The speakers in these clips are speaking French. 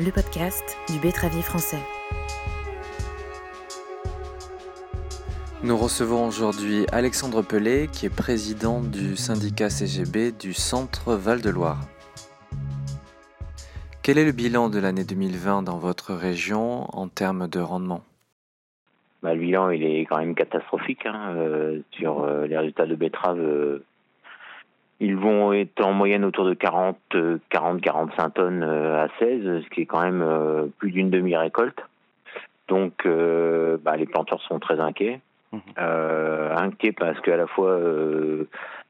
le podcast du Bétravier français. Nous recevons aujourd'hui Alexandre Pelé, qui est président du syndicat CGB du Centre Val-de-Loire. Quel est le bilan de l'année 2020 dans votre région en termes de rendement? Bah, Le bilan, il est quand même catastrophique. Hein, euh, sur euh, les résultats de betterave, euh, ils vont être en moyenne autour de 40, 40-45 tonnes à 16, ce qui est quand même plus d'une demi-récolte. Donc, bah, les planteurs sont très inquiets. Mmh. inquiets parce qu'à la fois,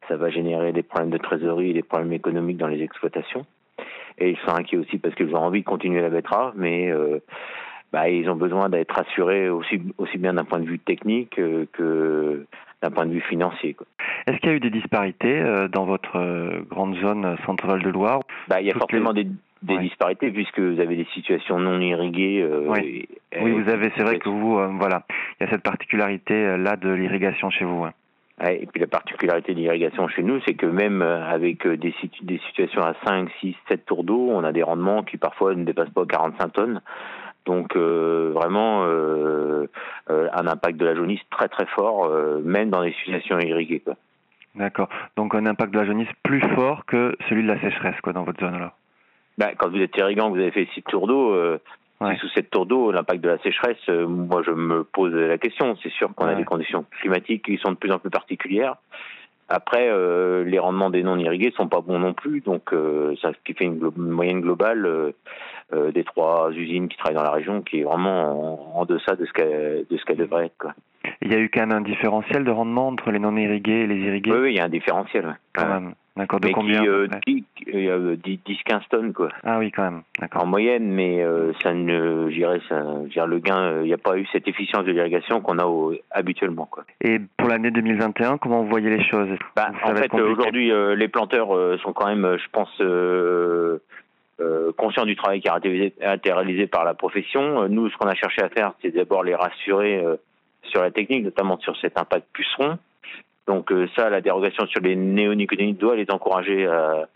ça va générer des problèmes de trésorerie et des problèmes économiques dans les exploitations. Et ils sont inquiets aussi parce qu'ils ont envie de continuer la betterave, mais bah, ils ont besoin d'être assurés aussi, aussi bien d'un point de vue technique euh, que d'un point de vue financier. Est-ce qu'il y a eu des disparités euh, dans votre euh, grande zone centrale de Loire? Bah, Il y a forcément des, des disparités puisque vous avez des situations non irriguées. oui. oui, vous avez, c'est vrai que vous, voilà, il y a cette particularité là de l'irrigation chez vous. Et puis la particularité de l'irrigation chez nous, c'est que même avec des, des situations à 5, 6, 7 tours d'eau, on a des rendements qui parfois ne dépassent pas 45 tonnes. Donc euh, vraiment euh, euh, un impact de la jaunisse très très fort, même dans les situations irriguées. D'accord. Donc un impact de la jaunisse plus fort que celui de la sécheresse quoi, dans votre zone là. Ben, quand vous êtes irrigant, vous avez fait 6 tours d'eau, sous cette tour d'eau, l'impact de la sécheresse, moi je me pose la question. C'est sûr qu'on a des conditions climatiques qui sont de plus en plus particulières. Après, euh, les rendements des non irrigués sont pas bons non plus, donc euh, ça qui fait une, moyenne globale euh, des trois usines qui travaillent dans la région qui est vraiment en, deçà de ce qu'elle de ce qu'elle devrait être. Quoi. Il y a eu quand même un différentiel de rendement entre les non irrigués et les irrigués? Oui, oui il y a un différentiel. Quand même. D'accord, de combien qui, 10-15 tonnes quoi. Ah oui, quand même. En moyenne, mais ça ne, j'irais, ça, le gain, il n'y a pas eu cette efficience de l'irrigation qu'on a habituellement quoi. Et pour l'année 2021, comment vous voyez les choses? Bah, En fait, aujourd'hui, les planteurs sont quand même, je pense, conscients du travail qui a été réalisé par la profession. Nous, ce qu'on a cherché à faire, c'est d'abord les rassurer sur la technique, notamment sur cet impact puceron. Donc ça, la dérogation sur les néonicotinoïdes doit les encourager à,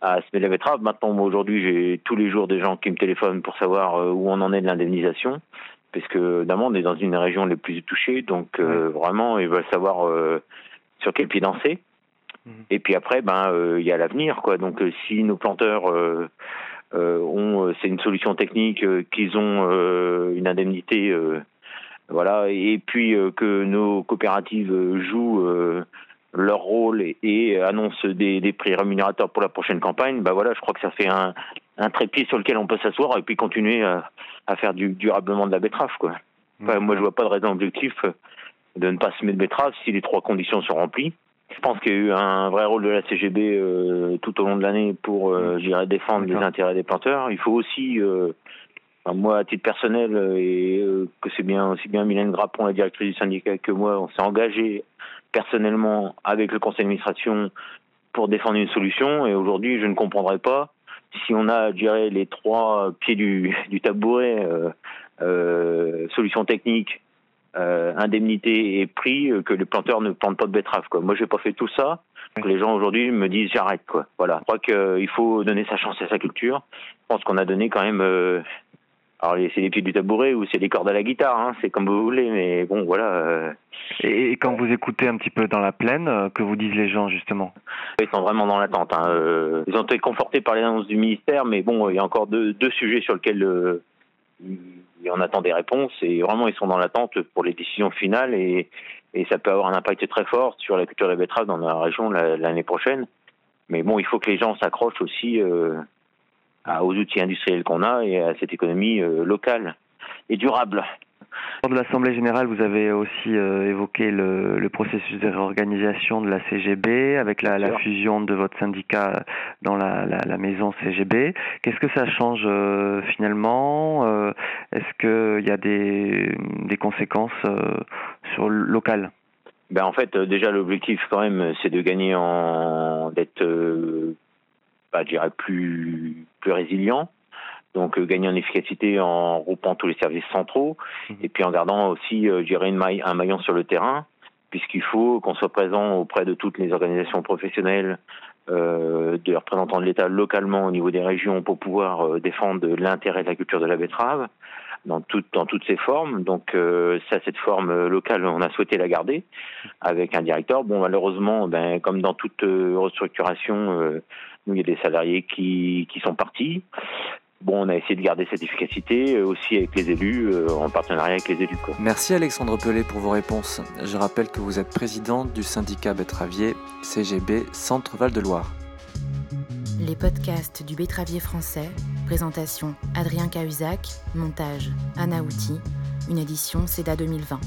à semer la betterave. Maintenant, aujourd'hui, j'ai tous les jours des gens qui me téléphonent pour savoir où on en est de l'indemnisation parce que d'abord on est dans une région les plus touchées, donc euh, vraiment ils veulent savoir euh, sur quel pied danser. Et puis après, ben euh, il y a l'avenir, quoi. Donc si nos planteurs ont, c'est une solution technique, qu'ils ont une indemnité, voilà, et puis que nos coopératives jouent leur rôle et, annoncent des, des, prix rémunérateurs pour la prochaine campagne, ben voilà, je crois que ça fait un, un trépied sur lequel on peut s'asseoir et puis continuer à, à faire du, durablement de la betterave. Quoi. moi, je vois pas de raison objective de ne pas semer de betterave si les trois conditions sont remplies. Je pense qu'il y a eu un vrai rôle de la CGB euh, tout au long de l'année pour, euh, mm. défendre les intérêts des planteurs. Il faut aussi, euh, moi, à titre personnel, euh, et que c'est bien aussi bien Mylène Grappon, la directrice du syndicat, que moi, on s'est engagé personnellement avec le conseil d'administration pour défendre une solution. Et aujourd'hui, je ne comprendrais pas si on a, je dirais, les trois pieds du, du tabouret, solution technique, euh, indemnité et prix, euh, que les planteurs ne plantent pas de betteraves. Quoi. Moi, j'ai pas fait tout ça. Que les gens aujourd'hui me disent j'arrête. Quoi. Voilà. Je crois qu'il faut donner sa chance à sa culture. Je pense qu'on a donné quand même euh, alors c'est les pieds du tabouret ou c'est les cordes à la guitare, hein, c'est comme vous voulez, mais bon voilà. Euh. Et, quand vous écoutez un petit peu dans la plaine, que vous disent les gens justement? Ils sont vraiment dans l'attente. Hein. Ils ont été confortés par les annonces du ministère, mais bon, il y a encore deux, deux sujets sur lesquels euh, on attend des réponses et vraiment ils sont dans l'attente pour les décisions finales et, et ça peut avoir un impact très fort sur la culture de la betterave dans la région l'année prochaine. Mais bon, il faut que les gens s'accrochent aussi aux outils industriels qu'on a et à cette économie euh, locale et durable. Lors de l'Assemblée générale, vous avez aussi euh, évoqué le, le, processus de réorganisation de la CGB avec la, la fusion de votre syndicat dans la, la, la maison CGB. Qu'est-ce que ça change euh, finalement Est-ce qu'il y a des, des conséquences sur le local? Ben en fait, déjà l'objectif quand même, c'est de gagner en d'être bah, je dirais, plus, plus résilient. Donc euh, gagner en efficacité en regroupant tous les services centraux mmh. et puis en gardant aussi, euh, je dirais, une maille, un maillon sur le terrain, puisqu'il faut qu'on soit présent auprès de toutes les organisations professionnelles euh, des représentants de l'État localement au niveau des régions pour pouvoir euh, défendre l'intérêt de la culture de la betterave dans, tout, dans toutes ses formes. Donc euh, ça, cette forme locale, on a souhaité la garder avec un directeur. Bon, malheureusement, ben, comme dans toute restructuration, nous, il y a des salariés qui, qui sont partis. Bon, on a essayé de garder cette efficacité aussi avec les élus, en partenariat avec les élus. Quoi. Merci Alexandre Pelé pour vos réponses. Je rappelle que vous êtes président du syndicat betteravier CGB Centre Val de Loire. Les podcasts du betteravier français, présentation Adrien Cahuzac, montage Anna Outi, une édition CEDA 2020.